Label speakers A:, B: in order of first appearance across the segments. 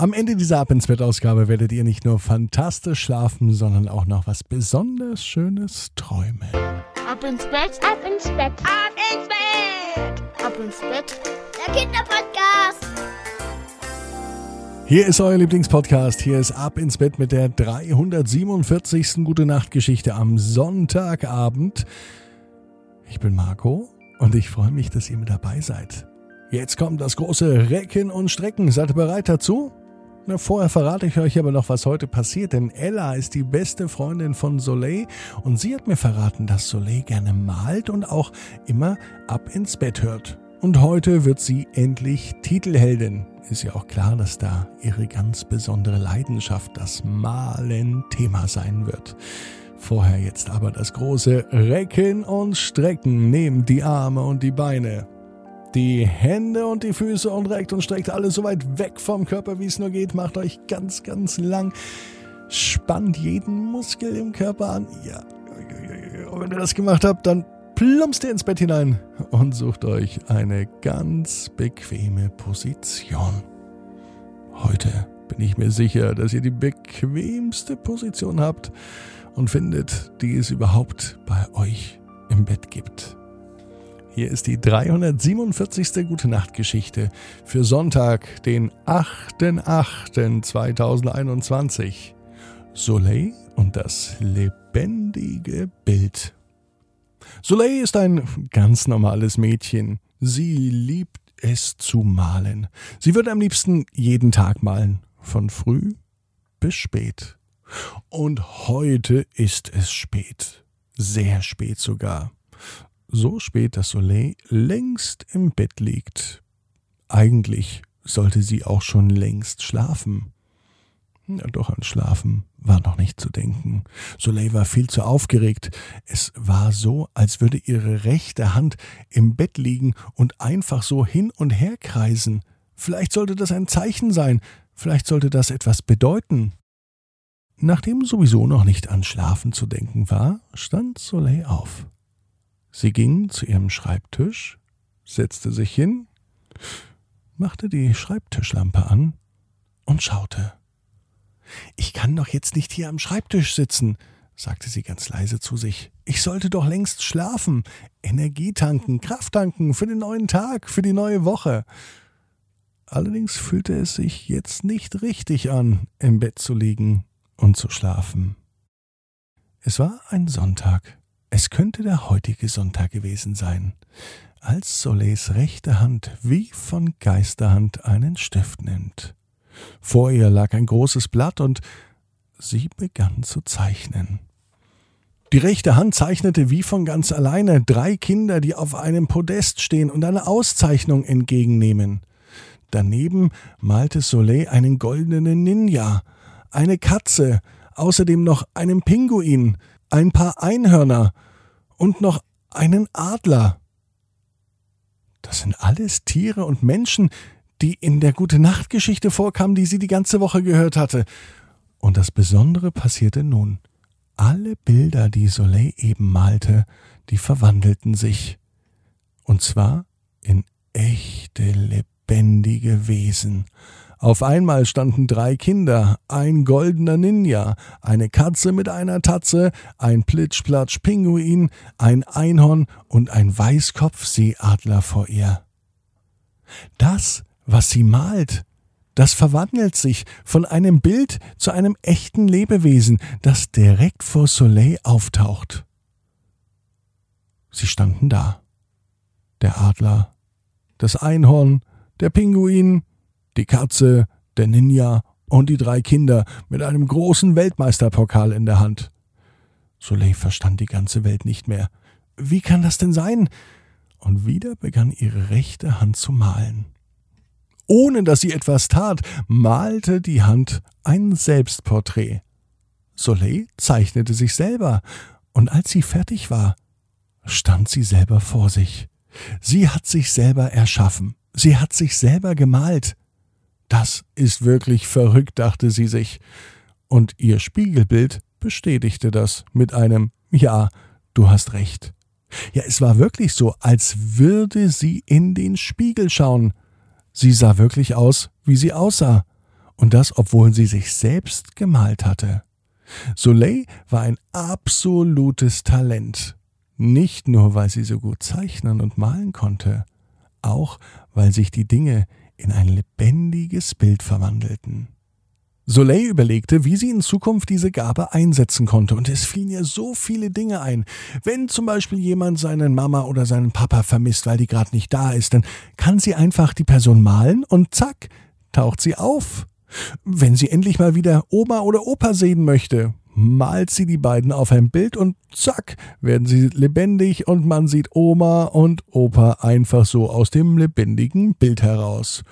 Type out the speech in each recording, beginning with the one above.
A: Am Ende dieser Ab ins Bett Ausgabe werdet ihr nicht nur fantastisch schlafen, sondern auch noch was besonders Schönes träumen.
B: Ab ins Bett, ab ins Bett, ab ins Bett, ab ins Bett. Der Kinderpodcast.
A: Hier ist euer Lieblingspodcast. Hier ist Ab ins Bett mit der 347. Gute Nacht Geschichte am Sonntagabend. Ich bin Marco und ich freue mich, dass ihr mit dabei seid. Jetzt kommt das große Recken und Strecken. Seid ihr bereit dazu? Na, vorher verrate ich euch aber noch, was heute passiert, denn Ella ist die beste Freundin von Soleil und sie hat mir verraten, dass Soleil gerne malt und auch immer ab ins Bett hört. Und heute wird sie endlich Titelheldin. Ist ja auch klar, dass da ihre ganz besondere Leidenschaft, das Malen, Thema sein wird. Vorher jetzt aber das große Recken und Strecken. Nehmt die Arme und die Beine die Hände und die Füße und reckt und streckt alles so weit weg vom Körper, wie es nur geht. Macht euch ganz, ganz lang. Spannt jeden Muskel im Körper an. Ja. Und wenn ihr das gemacht habt, dann plumpst ihr ins Bett hinein und sucht euch eine ganz bequeme Position. Heute bin ich mir sicher, dass ihr die bequemste Position habt und findet, die es überhaupt bei euch im Bett gibt. Hier ist die 347. Gute Nacht Geschichte für Sonntag, den 8.8.2021. Soleil und das lebendige Bild. Soleil ist ein ganz normales Mädchen. Sie liebt es zu malen. Sie würde am liebsten jeden Tag malen, von früh bis spät. Und heute ist es spät, sehr spät sogar so spät, dass Soleil längst im Bett liegt. Eigentlich sollte sie auch schon längst schlafen. Ja, doch an Schlafen war noch nicht zu denken. Soleil war viel zu aufgeregt. Es war so, als würde ihre rechte Hand im Bett liegen und einfach so hin und her kreisen. Vielleicht sollte das ein Zeichen sein, vielleicht sollte das etwas bedeuten. Nachdem sowieso noch nicht an Schlafen zu denken war, stand Soleil auf. Sie ging zu ihrem Schreibtisch, setzte sich hin, machte die Schreibtischlampe an und schaute. Ich kann doch jetzt nicht hier am Schreibtisch sitzen, sagte sie ganz leise zu sich. Ich sollte doch längst schlafen, Energie tanken, Kraft tanken für den neuen Tag, für die neue Woche. Allerdings fühlte es sich jetzt nicht richtig an, im Bett zu liegen und zu schlafen. Es war ein Sonntag. Es könnte der heutige Sonntag gewesen sein, als Soleils rechte Hand wie von Geisterhand einen Stift nimmt. Vor ihr lag ein großes Blatt und sie begann zu zeichnen. Die rechte Hand zeichnete wie von ganz alleine drei Kinder, die auf einem Podest stehen und eine Auszeichnung entgegennehmen. Daneben malte Soleil einen goldenen Ninja, eine Katze, außerdem noch einen Pinguin, ein paar Einhörner und noch einen Adler. Das sind alles Tiere und Menschen, die in der Gute Nacht Geschichte vorkamen, die sie die ganze Woche gehört hatte. Und das Besondere passierte nun. Alle Bilder, die Soleil eben malte, die verwandelten sich. Und zwar in echte, lebendige Wesen. Auf einmal standen drei Kinder, ein goldener Ninja, eine Katze mit einer Tatze, ein Plitschplatsch-Pinguin, ein Einhorn und ein Weißkopfseeadler vor ihr. Das, was sie malt, das verwandelt sich von einem Bild zu einem echten Lebewesen, das direkt vor Soleil auftaucht. Sie standen da. Der Adler, das Einhorn, der Pinguin, die Katze, der Ninja und die drei Kinder mit einem großen Weltmeisterpokal in der Hand. Soleil verstand die ganze Welt nicht mehr. Wie kann das denn sein? Und wieder begann ihre rechte Hand zu malen. Ohne dass sie etwas tat, malte die Hand ein Selbstporträt. Soleil zeichnete sich selber, und als sie fertig war, stand sie selber vor sich. Sie hat sich selber erschaffen, sie hat sich selber gemalt. Das ist wirklich verrückt, dachte sie sich. Und ihr Spiegelbild bestätigte das mit einem Ja, du hast recht. Ja, es war wirklich so, als würde sie in den Spiegel schauen. Sie sah wirklich aus, wie sie aussah. Und das, obwohl sie sich selbst gemalt hatte. Soleil war ein absolutes Talent. Nicht nur, weil sie so gut zeichnen und malen konnte, auch weil sich die Dinge in ein lebendiges Bild verwandelten. Soleil überlegte, wie sie in Zukunft diese Gabe einsetzen konnte, und es fielen ihr so viele Dinge ein. Wenn zum Beispiel jemand seinen Mama oder seinen Papa vermisst, weil die gerade nicht da ist, dann kann sie einfach die Person malen und zack, taucht sie auf. Wenn sie endlich mal wieder Oma oder Opa sehen möchte, malt sie die beiden auf ein Bild und zack, werden sie lebendig und man sieht Oma und Opa einfach so aus dem lebendigen Bild heraus.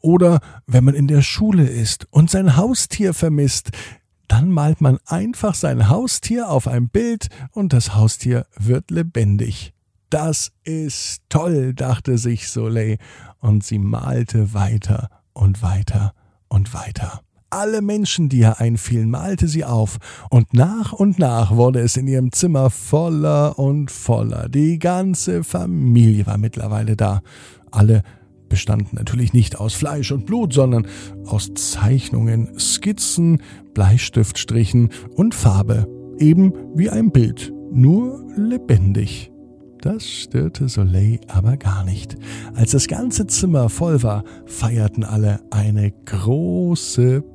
A: Oder wenn man in der Schule ist und sein Haustier vermisst, dann malt man einfach sein Haustier auf ein Bild und das Haustier wird lebendig. Das ist toll, dachte sich Soleil, und sie malte weiter und weiter und weiter. Alle Menschen, die ihr einfielen, malte sie auf, und nach und nach wurde es in ihrem Zimmer voller und voller. Die ganze Familie war mittlerweile da. Alle bestanden natürlich nicht aus Fleisch und Blut, sondern aus Zeichnungen, Skizzen, Bleistiftstrichen und Farbe, eben wie ein Bild, nur lebendig. Das störte Soleil aber gar nicht. Als das ganze Zimmer voll war, feierten alle eine große